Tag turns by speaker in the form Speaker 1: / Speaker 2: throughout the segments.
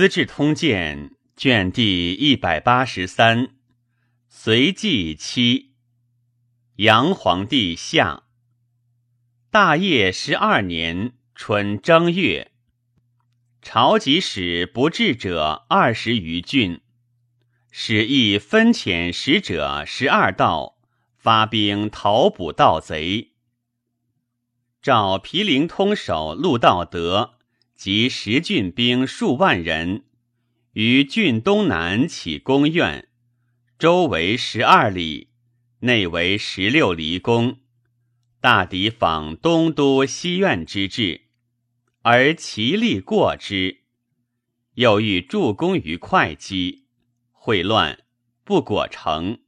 Speaker 1: 资治通鉴》卷第一百八十三，隋纪七，杨皇帝下。大业十二年春正月，朝集使不至者二十余郡，使役分遣使者十二道，发兵讨捕盗贼。召毗陵通守陆道德。及十郡兵数万人，于郡东南起宫苑，周围十二里，内为十六离宫。大抵仿东都西苑之志，而其力过之。又欲助攻于会稽，会乱，不果成。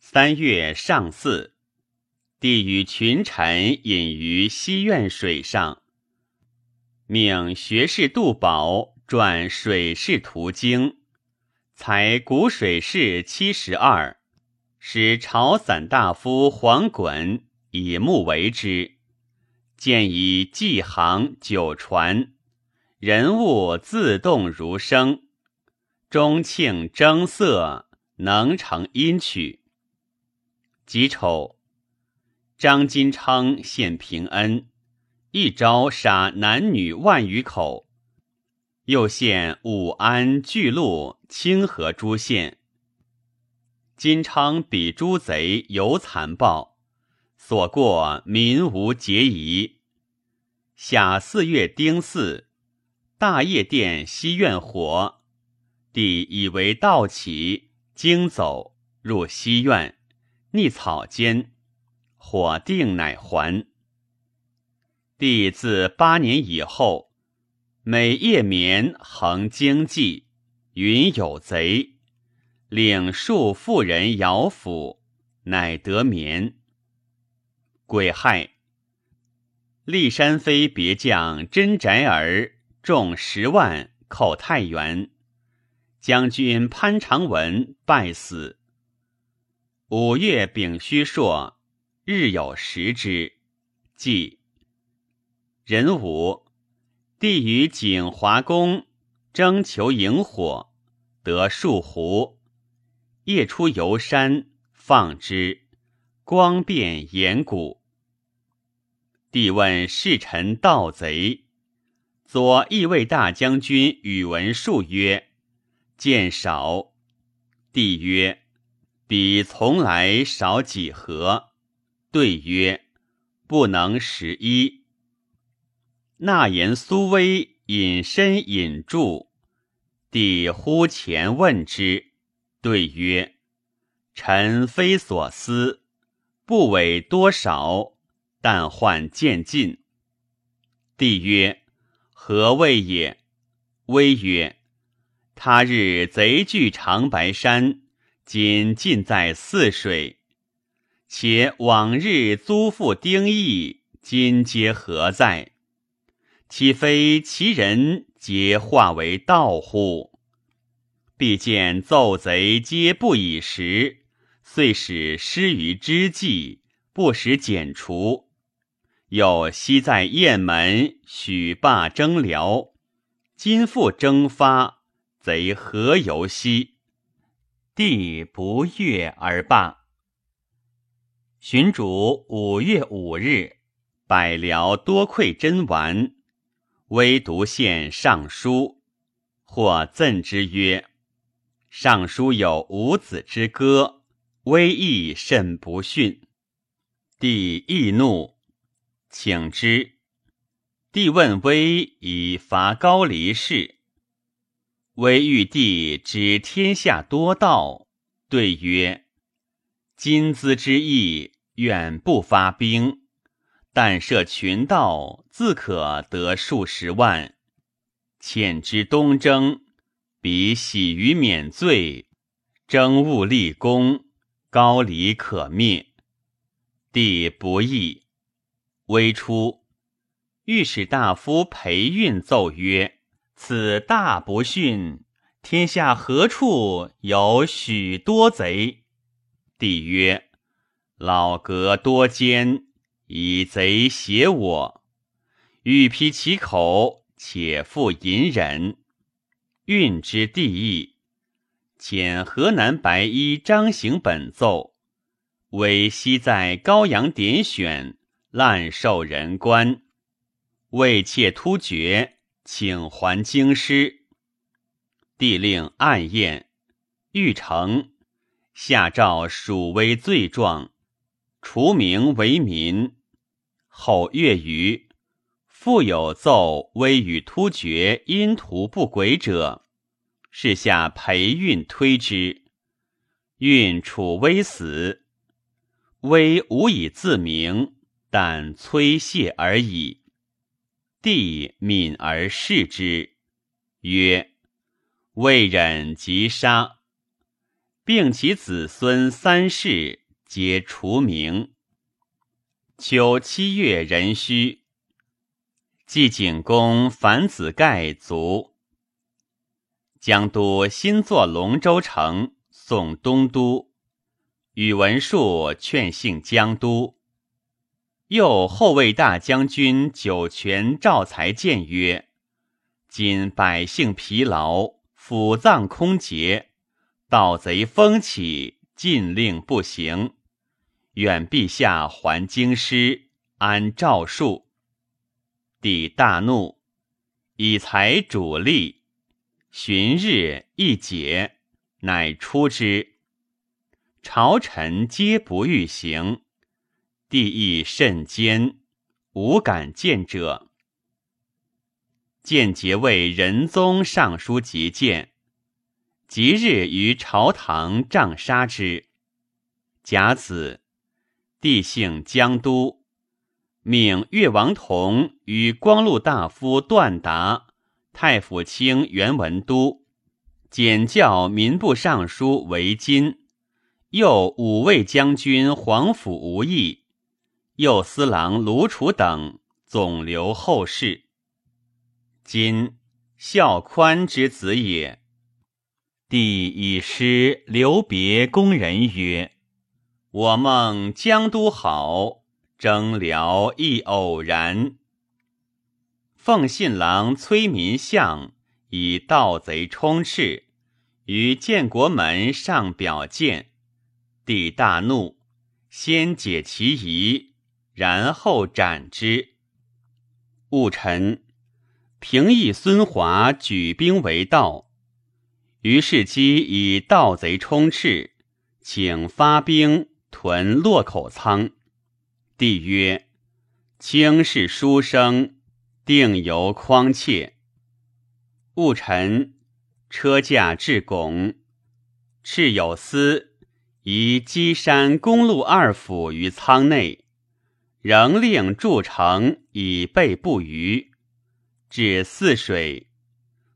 Speaker 1: 三月上巳，帝与群臣饮于西苑水上。命学士杜宝撰《水势图经》，采古水势七十二，使朝散大夫黄衮以目为之。见以纪行九传，人物自动如声，钟庆征色，能成音曲。己丑，张金昌献平恩。一朝杀男女万余口，又现武安、巨鹿、清河诸县。金昌比诸贼尤残暴，所过民无节疑。夏四月丁巳，大业殿西苑火，帝以为盗起，惊走入西苑，匿草间，火定乃还。帝自八年以后，每夜眠恒经济，云有贼，领数妇人摇抚，乃得眠。癸亥，骊山妃别将真宅儿众十万寇太原，将军潘长文败死。五月丙戌朔，日有食之，即。壬午，帝于景华宫征求萤火，得数壶。夜出游山，放之，光变岩谷。帝问侍臣盗贼，左翼卫大将军宇文述曰：“见少。”帝曰：“彼从来少几何？”对曰：“不能十一。”纳言苏威隐身引住，帝呼前问之，对曰：“臣非所思，不委多少，但患渐进。”帝曰：“何谓也？”威曰：“他日贼据长白山，今尽在泗水，且往日租赋丁义，今皆何在？”岂非其人皆化为道乎？必见奏贼皆不以时，遂使失于之计，不时剪除。又昔在雁门许罢征辽，今复征发，贼何由兮？帝不悦而罢。寻主五月五日，百僚多馈珍玩。微独献尚书，或赠之曰：“尚书有五子之歌，威义甚不逊。”帝易怒，请之。帝问威以伐高黎氏，威欲帝指天下多道，对曰：“今兹之意，远不发兵。”但设群盗，自可得数十万。遣之东征，彼喜于免罪，征务立功，高黎可灭。帝不义。微出，御史大夫裴运奏曰：“此大不逊，天下何处有许多贼？”帝曰：“老阁多奸。”以贼胁我，欲批其口，且复隐忍。运之地义。遣河南白衣张行本奏，为昔在高阳点选，滥受人官，为妾突厥，请还京师。帝令暗验，欲成，下诏属微罪状，除名为民。后月余，复有奏微与突厥因图不轨者。是下裴运推之，运楚威死，威无以自明，但催谢而已。帝敏而视之，曰：“未忍即杀，并其子孙三世皆除名。”秋七月壬戌，季景公樊子盖卒。江都新作龙州城，送东都。宇文述劝幸江都。又后卫大将军酒泉赵才谏曰：“今百姓疲劳，府藏空竭，盗贼风起，禁令不行。愿陛下还京师，安诏书。”帝大怒，以才主力。旬日一解，乃出之。朝臣皆不欲行，帝亦甚坚，无敢见者。见节为仁宗尚书节见，即日于朝堂杖杀之。甲子，帝幸江都，命越王同与光禄大夫段达。太府卿袁文都，简教民部尚书为金，右五位将军黄甫无义，右司郎卢楚等总留后事。今孝宽之子也。帝以诗留别宫人曰：“我梦江都好，征辽亦偶然。”奉信郎崔民相以盗贼充斥，于建国门上表见，帝大怒，先解其疑，然后斩之。戊辰，平邑孙华举兵为盗，于是基以盗贼充斥，请发兵屯洛口仓。帝曰：“卿是书生。”定由匡切。戊辰，车驾至拱，敕有司移稽山公路二府于仓内，仍令筑城以备不虞。至泗水，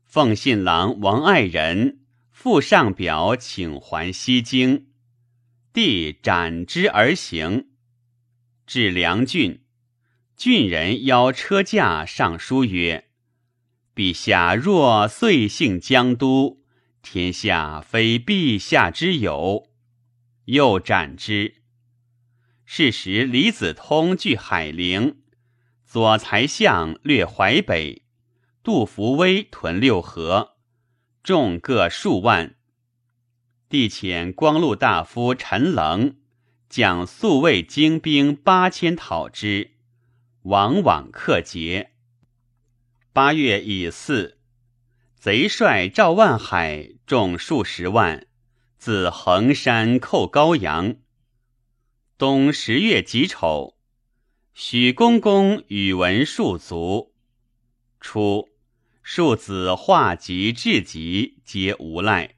Speaker 1: 奉信郎王爱人复上表请还西京，帝斩之而行。至梁郡。郡人邀车驾上书曰：“陛下若遂幸江都，天下非陛下之有。”又斩之。是时，李子通据海陵，左才相略淮北，杜伏威屯六合，众各数万。帝遣光禄大夫陈棱将宿卫精兵八千讨之。往往克捷。八月乙巳，贼帅赵万海众数十万，自衡山寇高阳。冬十月己丑，许公公宇文述卒。初，庶子化及至吉皆无赖。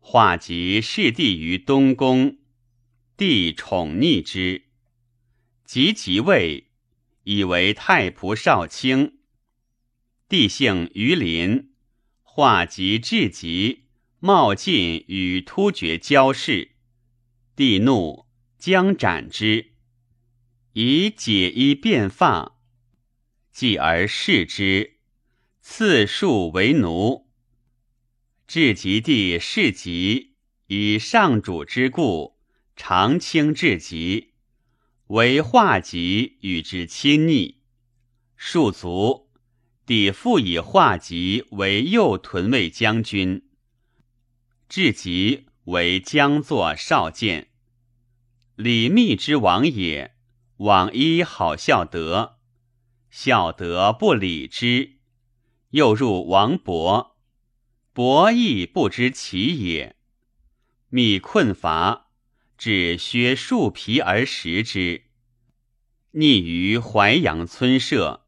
Speaker 1: 化及弑弟于东宫，帝宠溺之，及即位。以为太仆少卿，帝姓于林，化及至极，冒进与突厥交事，帝怒，将斩之，以解衣变发，继而弑之，赐庶为奴。至极帝事极，以上主之故，常卿至极。为化极与之亲昵，庶族，帝复以化极为右屯卫将军，至极为将作少监。李密之王也，往依好孝德，孝德不理之，又入王伯，伯亦不知其也。密困乏，只削树皮而食之。匿于淮阳村舍，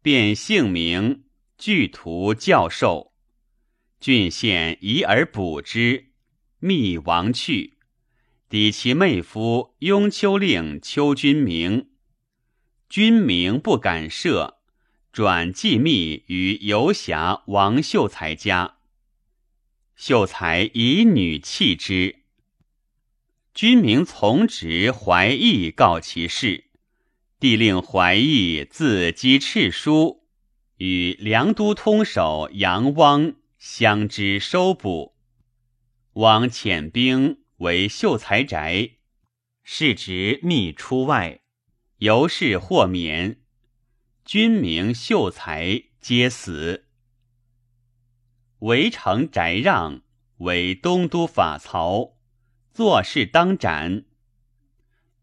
Speaker 1: 变姓名，具图教授。郡县疑而捕之，密亡去。抵其妹夫雍丘令邱君明，君明不敢赦，转寄密于游侠王秀才家。秀才以女弃之。君明从直怀义告其事，帝令怀义自击敕书，与梁都通守杨汪相知收捕。汪遣兵。为秀才宅，是直密出外，由是获免。君明秀才皆死。围城翟让为东都法曹，做事当斩。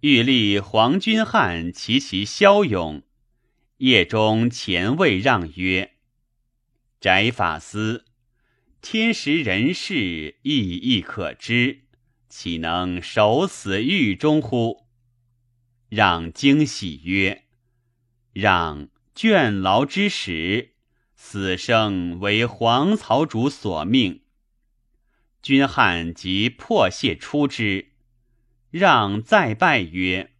Speaker 1: 欲立黄君汉其其骁勇，夜中前谓让曰：“翟法司，天时人事亦亦可知。”岂能守死狱中乎？让惊喜曰：“让倦劳之时，死生为黄曹主所命。”君汉即破谢出之。让再拜曰：“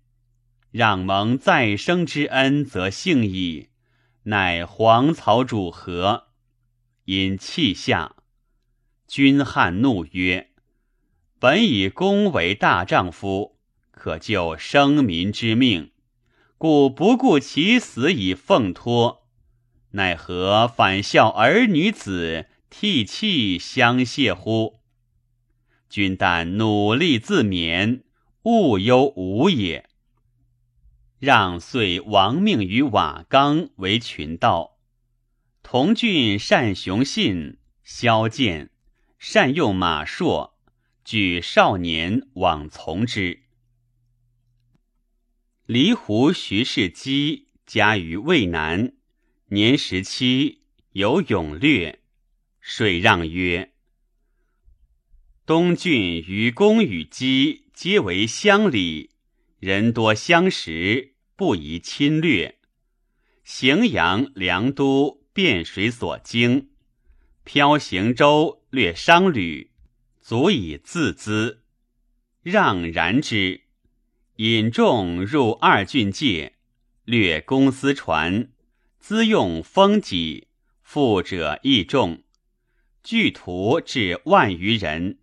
Speaker 1: 让蒙再生之恩，则幸矣。乃黄曹主何？”因泣下。君汉怒曰。本以公为大丈夫，可救生民之命，故不顾其死以奉托，奈何反笑儿女子涕泣相谢乎？君但努力自勉，勿忧吾也。让遂亡命于瓦岗为群盗，同郡善雄信、萧剑，善用马槊。举少年往从之。离湖徐世基家于渭南，年十七，有勇略。水让曰：“东郡于公与姬皆为乡里，人多相识，不宜侵略。荥阳、凉都汴水所经，漂行舟，略商旅。”足以自资，让然之。引众入二郡界，略公私船，资用丰己，富者益众，聚徒至万余人。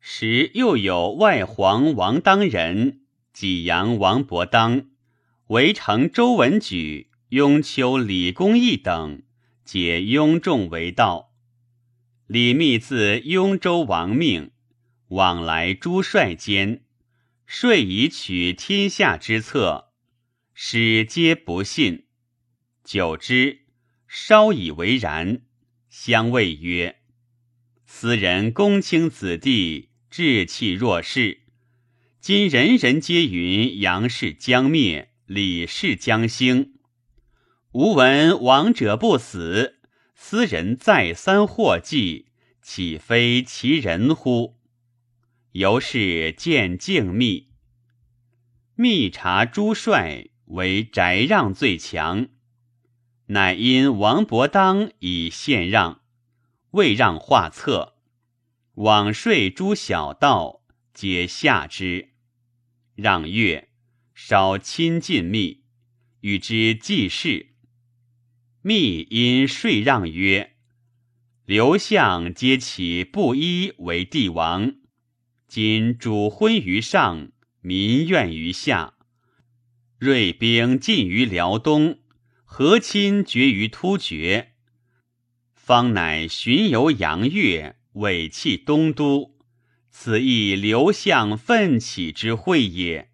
Speaker 1: 时又有外皇王当人、济阳王伯当、围城周文举、雍丘李公义等，皆拥众为道。李密自雍州亡命，往来诸帅间，遂以取天下之策，使皆不信。久之，稍以为然，相谓曰：“斯人公卿子弟，志气若是。今人人皆云杨氏将灭，李氏将兴，吾闻亡者不死。”斯人再三获计，岂非其人乎？由是见静密，密察诸帅为翟让最强，乃因王伯当以献让，未让画策，往税诸小道，皆下之。让曰：“稍亲近密，与之济事。”密因税让曰：“刘相皆起布衣为帝王，今主昏于上，民怨于下。锐兵进于辽东，和亲绝于突厥，方乃巡游阳越，委弃东都。此亦刘相奋起之会也。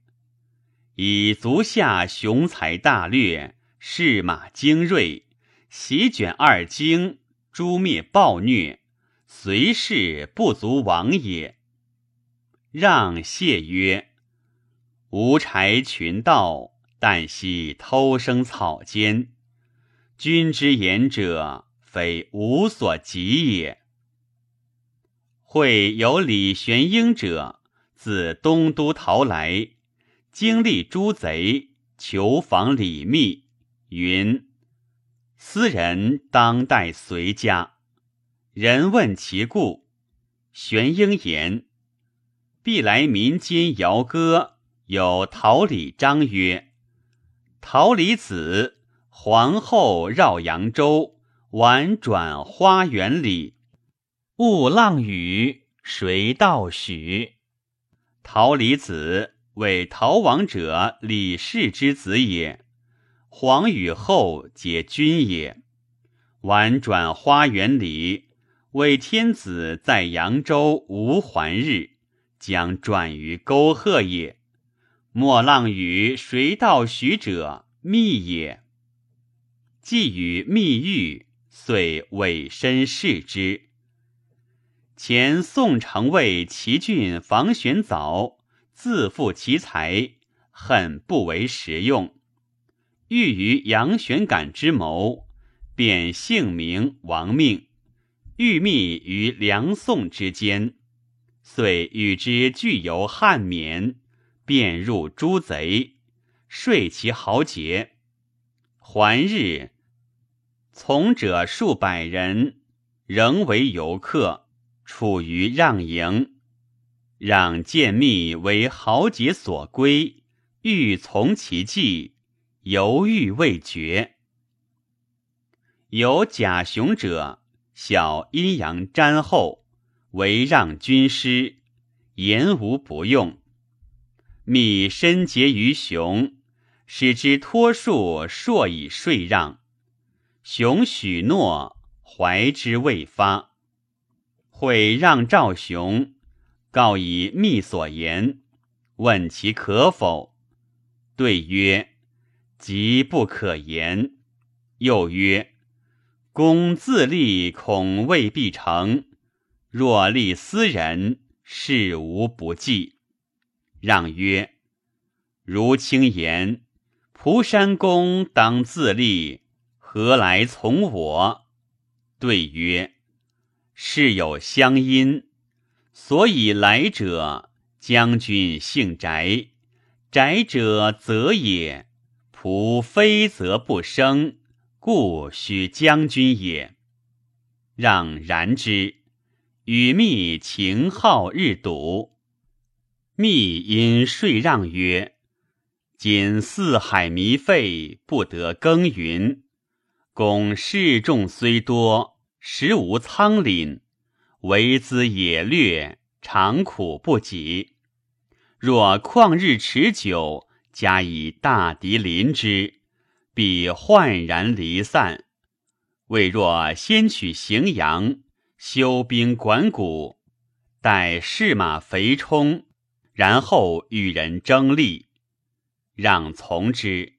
Speaker 1: 以足下雄才大略，士马精锐。”席卷二京，诛灭暴虐，随事不足往也。让谢曰：“吾柴群盗，但惜偷生草间。君之言者，非无所及也。”会有李玄英者，自东都逃来，经历诸贼，求访李密，云。斯人当代随家。人问其故，玄英言：“必来民间谣歌，有桃李章曰：‘桃李子，皇后绕扬州，婉转花园里。雾浪雨，谁道许？’桃李子为逃亡者李氏之子也。”黄与后皆君也。婉转花园里，为天子在扬州无还日，将转于沟壑也。莫浪与谁道许者，密也。既与密遇，遂委身视之。前宋城尉齐郡房玄藻自负其才，恨不为实用。欲于杨玄感之谋，便姓名亡命，欲密于梁宋之间，遂与之俱游汉沔，便入诸贼，睡其豪杰。还日，从者数百人，仍为游客，处于让营。让见密为豪杰所归，欲从其计。犹豫未决。有贾雄者，小阴阳瞻后，为让军师，言无不用。密深结于熊，使之托数，硕以税让。熊许诺，怀之未发。会让赵雄，告以密所言，问其可否，对曰。即不可言。又曰：“公自立，恐未必成；若立私人，事无不济。”让曰：“如卿言，蒲山公当自立，何来从我？”对曰：“事有相因，所以来者。将军姓翟，翟者则也。”仆非则不生，故须将军也。让然之，与密情好日笃。密因税让曰：“今四海弥废，不得耕耘。公士众虽多，实无仓廪，为资野略，常苦不及。若旷日持久。”加以大敌临之，必焕然离散。未若先取荥阳，修兵管谷，待士马肥充，然后与人争利，让从之。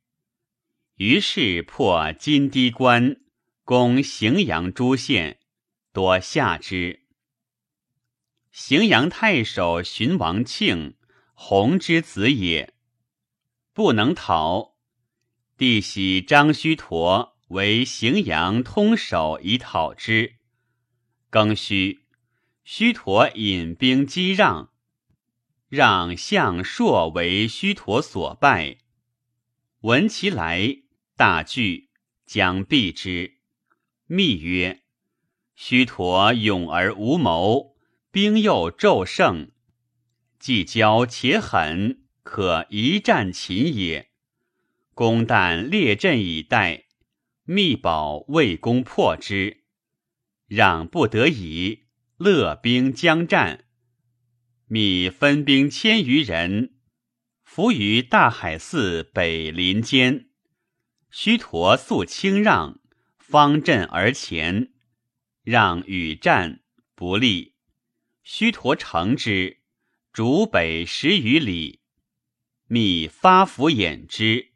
Speaker 1: 于是破金堤关，攻荥阳诸县，多下之。荥阳太守荀王庆，弘之子也。不能逃，帝喜张须陀为荥阳通守以讨之。庚戌，须陀引兵击让，让项朔为须陀所败。闻其来，大惧，将避之。密曰：“须陀勇而无谋，兵又骤盛，既骄且狠。”可一战擒也。公旦列阵以待，密保魏公破之，让不得已，勒兵将战。密分兵千余人，伏于大海寺北林间。须陀素轻让，方阵而前，让与战不利。须陀乘之，逐北十余里。密发伏掩之，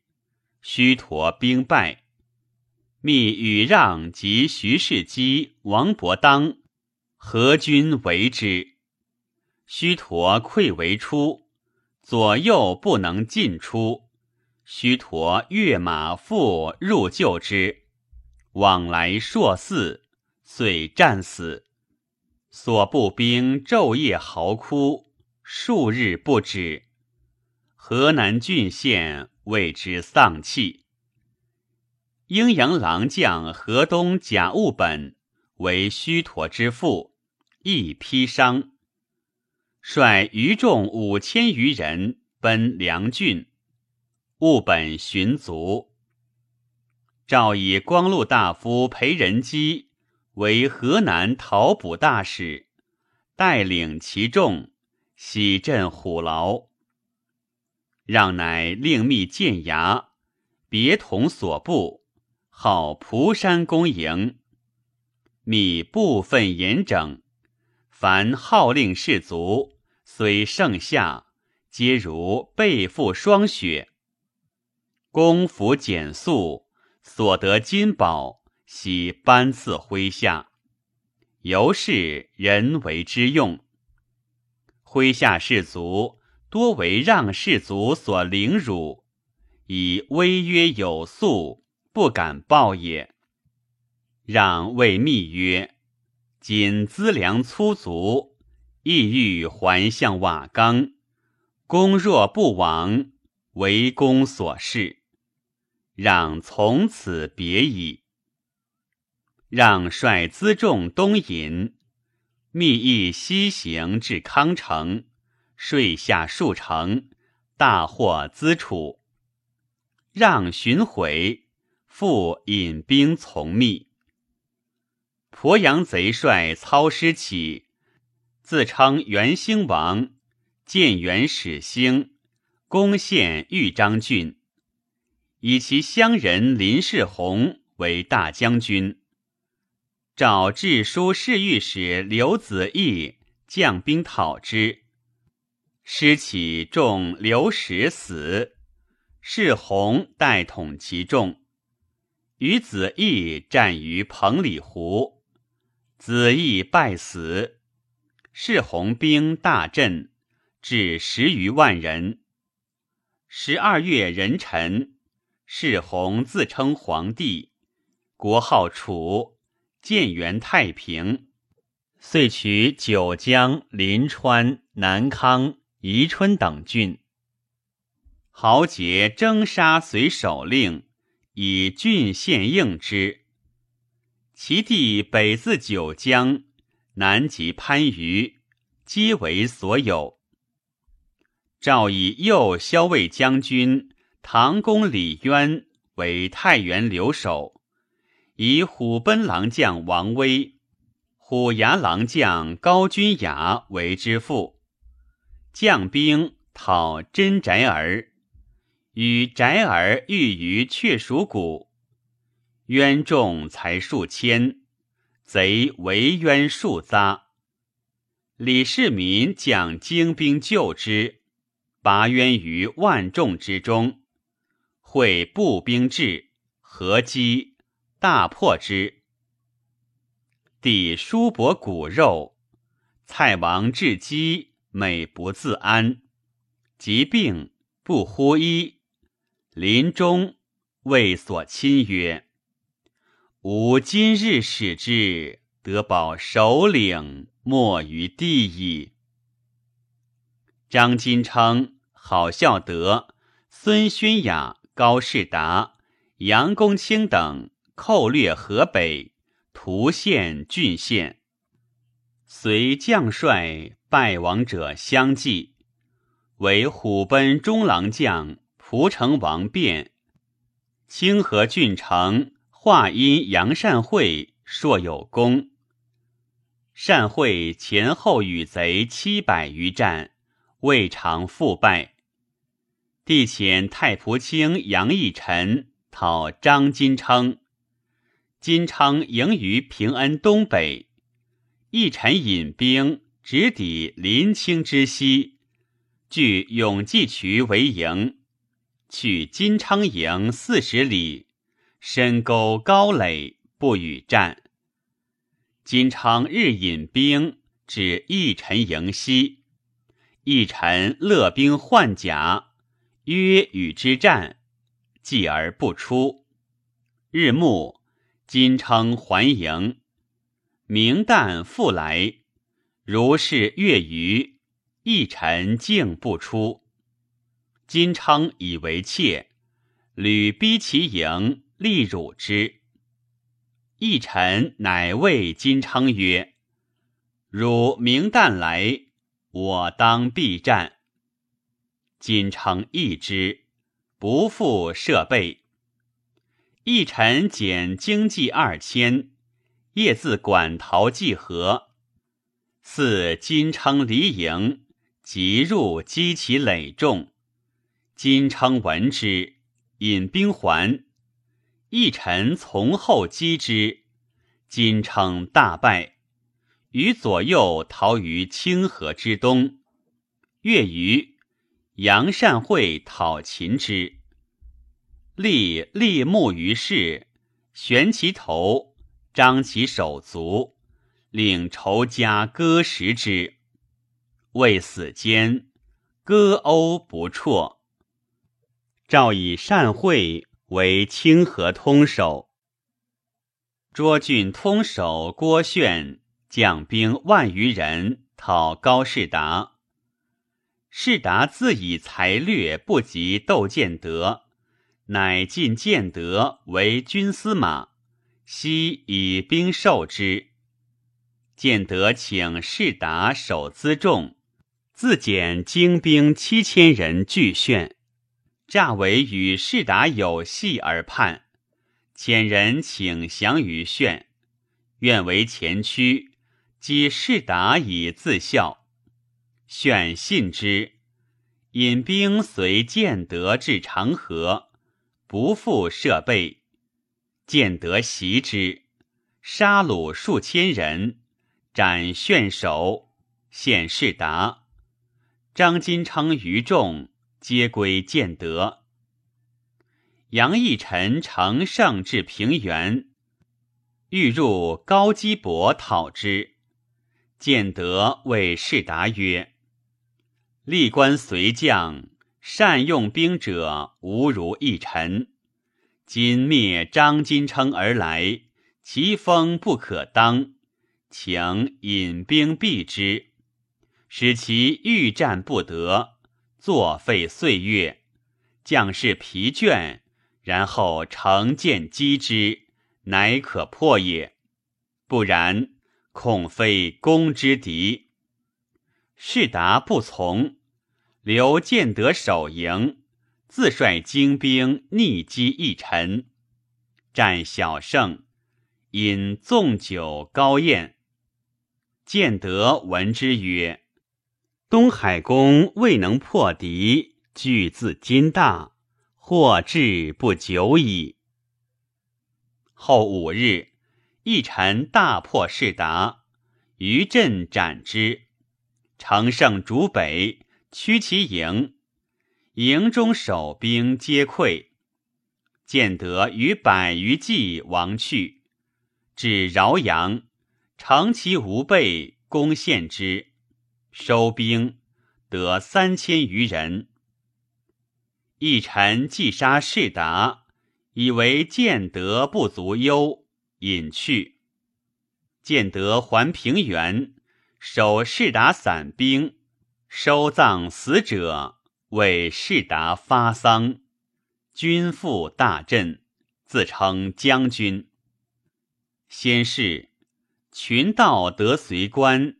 Speaker 1: 须陀兵败。密与让及徐世基、王伯当合军围之，须陀溃为出，左右不能进出。须陀跃马复入救之，往来数四，遂战死。所部兵昼夜嚎哭，数日不止。河南郡县为之丧气。阴阳郎将河东贾务本为须陀之父，亦披伤，率余众五千余人奔梁郡。务本寻卒。诏以光禄大夫裴仁基为河南讨捕大使，带领其众，喜镇虎牢。让乃令密建衙，别同所部。号蒲山公营，密部分严整，凡号令士卒，虽盛夏，皆如背负霜雪。公服简素，所得金宝，悉颁赐麾下，由是人为之用。麾下士卒多为让士卒所凌辱，以威约有素。不敢报也。让谓密曰：“今资粮粗足，意欲还向瓦岗。公若不往，为公所事。让从此别矣。”让率辎重东引，密意西行至康城，睡下数城，大获资楚。让寻回。复引兵从密，鄱阳贼帅操师起，自称元兴王，建元始兴，攻陷豫章郡，以其乡人林世宏为大将军。找治书侍御史刘子义将兵讨之，师起众刘使死，世宏代统其众。与子义战于彭里湖，子义败死。世宏兵大振，至十余万人。十二月壬辰，世宏自称皇帝，国号楚，建元太平。遂取九江、临川、南康、宜春等郡。豪杰征杀随首令。以郡县应之，其地北自九江，南及番禺，皆为所有。诏以右骁卫将军唐公李渊为太原留守，以虎贲郎将王威、虎牙郎将高君雅为之父，将兵讨真宅儿。与宅儿遇于雀鼠谷，渊众才数千，贼围渊数匝。李世民将精兵救之，拔渊于万众之中，会步兵至，合击，大破之。帝叔伯骨肉，蔡王至饥，每不自安，疾病不呼医。临终谓所亲曰：“吾今日使之，得保首领，莫于地矣。”张金称、郝孝德、孙宣雅、高士达、杨公卿等寇掠河北，屠县郡县，随将帅败亡者相继，为虎贲中郎将。蒲城王变，清河郡城化阴杨善会硕有功。善会前后与贼七百余战，未尝复败。帝遣太仆卿杨义臣讨张金昌，金昌营于平安东北，义臣引兵直抵临清之西，据永济渠为营。去金昌营四十里，深沟高垒，不与战。金昌日引兵至义臣营西，义臣勒兵换甲，约与之战，继而不出。日暮，金昌还营，明旦复来，如是月余，义臣竟不出。金昌以为怯，屡逼其营，力辱之。一臣乃谓金昌曰：“汝明旦来，我当必战。”金昌义之，不复设备。一臣减经济二千，夜自馆陶济河。似金昌离营，即入击其累众。金昌闻之，引兵还。一臣从后击之，金称大败，与左右逃于清河之东。月余，杨善会讨秦之，立立木于市，悬其头，张其手足，令仇家割食之。未死间，割殴不辍。诏以善会为清河通守。涿郡通守郭炫将兵万余人讨高士达。士达自以才略不及窦建德，乃进建德为军司马，悉以兵授之。建德请士达守辎重，自减精兵七千人拒炫。诈为与世达有隙而叛，遣人请降于炫，愿为前驱，击世达以自效。炫信之，引兵随建德至长河，不复设备。建德袭之，杀虏数千人，斩炫首，献世达。张金昌于众。皆归建德。杨义臣乘胜至平原，欲入高基伯讨之。建德谓士达曰：“历官随将，善用兵者无如义臣。今灭张金称而来，其风不可当，请引兵避之，使其欲战不得。”作废岁月，将士疲倦，然后乘剑击之，乃可破也。不然，恐非攻之敌。士达不从，留建德守营，自率精兵逆击一臣，战小胜，饮纵酒高宴。建德闻之曰。东海公未能破敌，惧自今大，或至不久矣。后五日，一臣大破士达，于阵斩之。乘胜逐北，驱其营，营中守兵皆溃。建德与百余骑亡去，至饶阳，乘其无备，攻陷之。收兵得三千余人。一臣既杀士达，以为建德不足忧，隐去。建德还平原，守士达散兵，收葬死者，为士达发丧。军复大振，自称将军。先是，群盗得随官。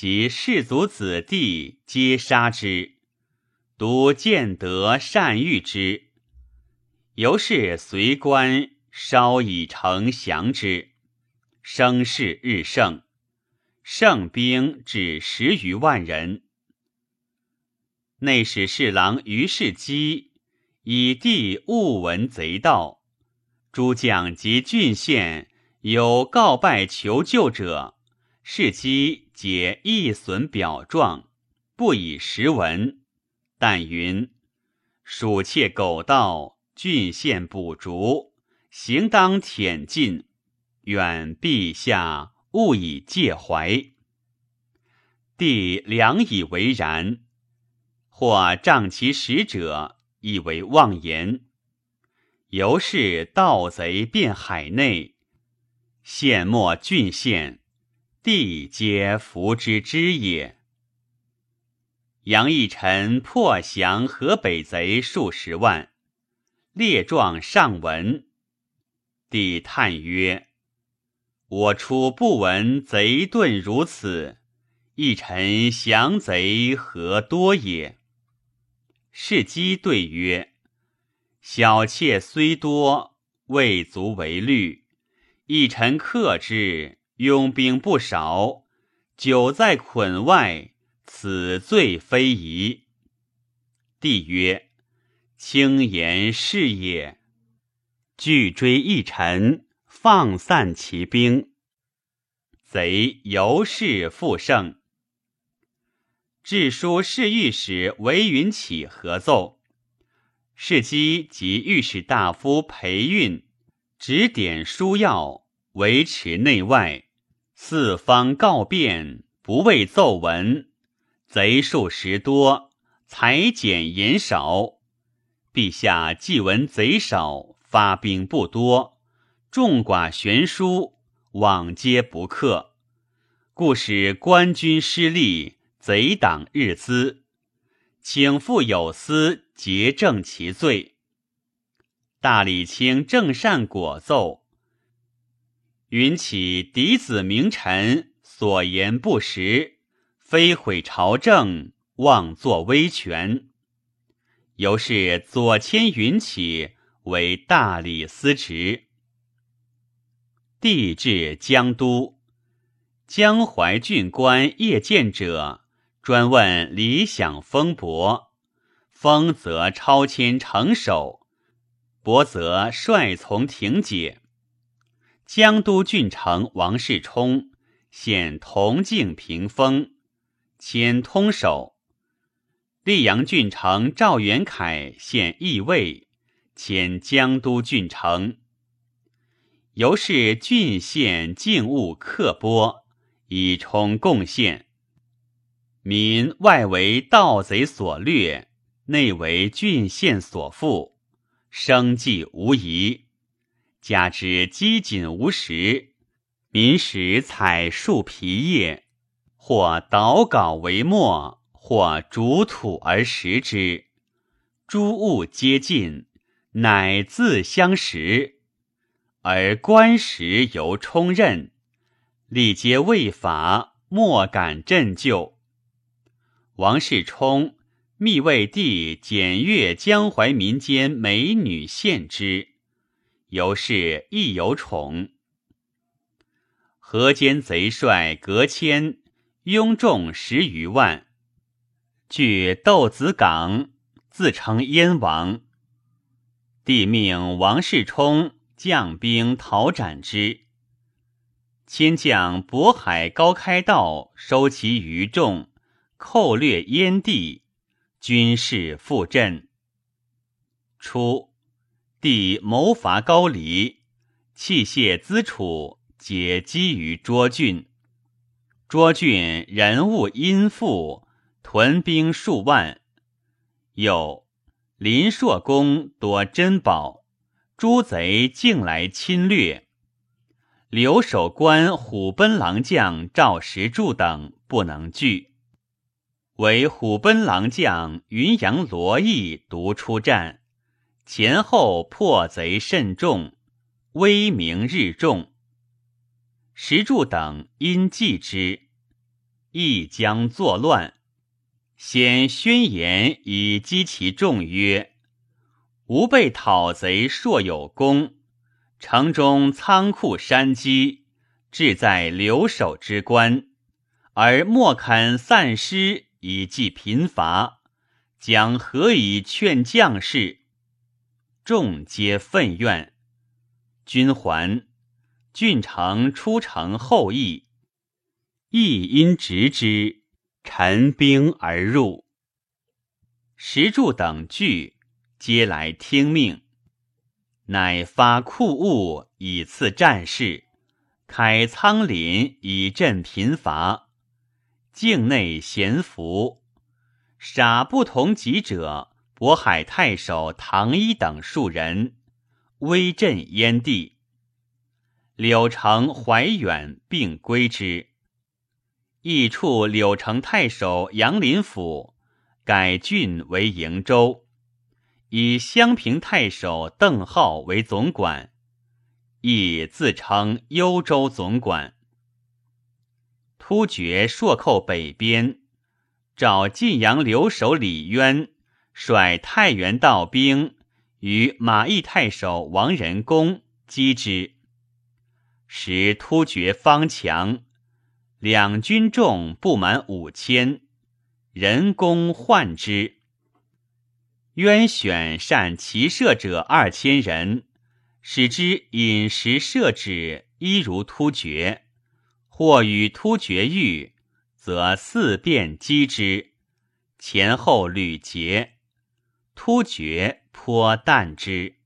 Speaker 1: 及士族子弟皆杀之，独见德善遇之。由是随官稍以成降之，声势日盛，胜兵至十余万人。内史侍郎于世基以地误闻贼盗，诸将及郡县有告拜求救者，世基。解易损表状，不以实文，但云：鼠窃狗盗，郡县捕逐，行当舔尽，远陛下勿以介怀。”帝良以为然，或仗其使者，以为妄言。由是盗贼遍海内，县没郡县，地皆服之之也。杨义臣破降河北贼数十万，列状上文。帝叹曰：“我初不闻贼遁如此。”一臣降贼何多也？是机对曰：“小妾虽多，未足为虑。一臣克之，拥兵不少，久在捆外，此罪非宜。”帝曰：“轻言是也。”拒追一臣，放散其兵，贼由是复胜。致书侍御史韦云起合奏，侍机及御史大夫裴运指点书要，维持内外，四方告变，不畏奏闻。贼数十多，裁减言少。陛下既闻贼少，发兵不多，众寡悬殊，往皆不克，故使官军失利。贼党日滋，请复有司结正其罪。大理卿正善果奏，云起嫡子名臣所言不实，非毁朝政，妄作威权。由是左迁云起为大理司职。帝至江都，江淮郡官叶见者。专问理想封伯，封则超迁城守，伯则率从庭解。江都郡丞王世充现同敬平封，迁通守。溧阳郡丞赵元凯现义尉，迁江都郡丞。由是郡县境务刻拨，以充贡献。民外为盗贼所掠，内为郡县所负，生计无疑。加之饥馑无食，民食采树皮叶，或捣稿为末，或煮土而食之。诸物皆尽，乃自相食。而官食犹充任，礼节未法，莫敢振就。王世充密为帝检阅江淮民间美女献之，由是亦有宠。河间贼帅隔千，拥众十余万，据窦子港，自称燕王。帝命王世充将兵讨斩之，迁将渤海高开道收其余众。寇掠燕地，军事复振。初，帝谋伐高丽，器械资储皆积于涿郡。涿郡人物殷富，屯兵数万。有林朔公多珍宝，诸贼竟来侵略。留守官虎贲郎将赵石柱等不能拒。为虎贲郎将云阳罗毅独出战，前后破贼甚众，威名日重。石柱等因忌之，亦将作乱，先宣言以击其众曰：“吾辈讨贼硕有功，城中仓库山积，志在留守之官，而莫肯散失。”以济贫乏，将何以劝将士？众皆愤怨。君还，郡城出城后邑，亦因执之，陈兵而入。石柱等惧，皆来听命。乃发库物以赐战士，开仓廪以赈贫乏。境内咸服，杀不同己者，渤海太守唐一等数人，威震燕地。柳城、怀远并归之。亦处柳城太守杨林府，改郡为瀛州。以襄平太守邓浩为总管，亦自称幽州总管。突厥朔寇北边，找晋阳留守李渊率太原道兵与马邑太守王仁公击之。时突厥方强，两军众不满五千，仁公患之。渊选善骑射者二千人，使之饮食射止，一如突厥。或与突厥遇，则四遍击之，前后屡捷，突厥颇惮之。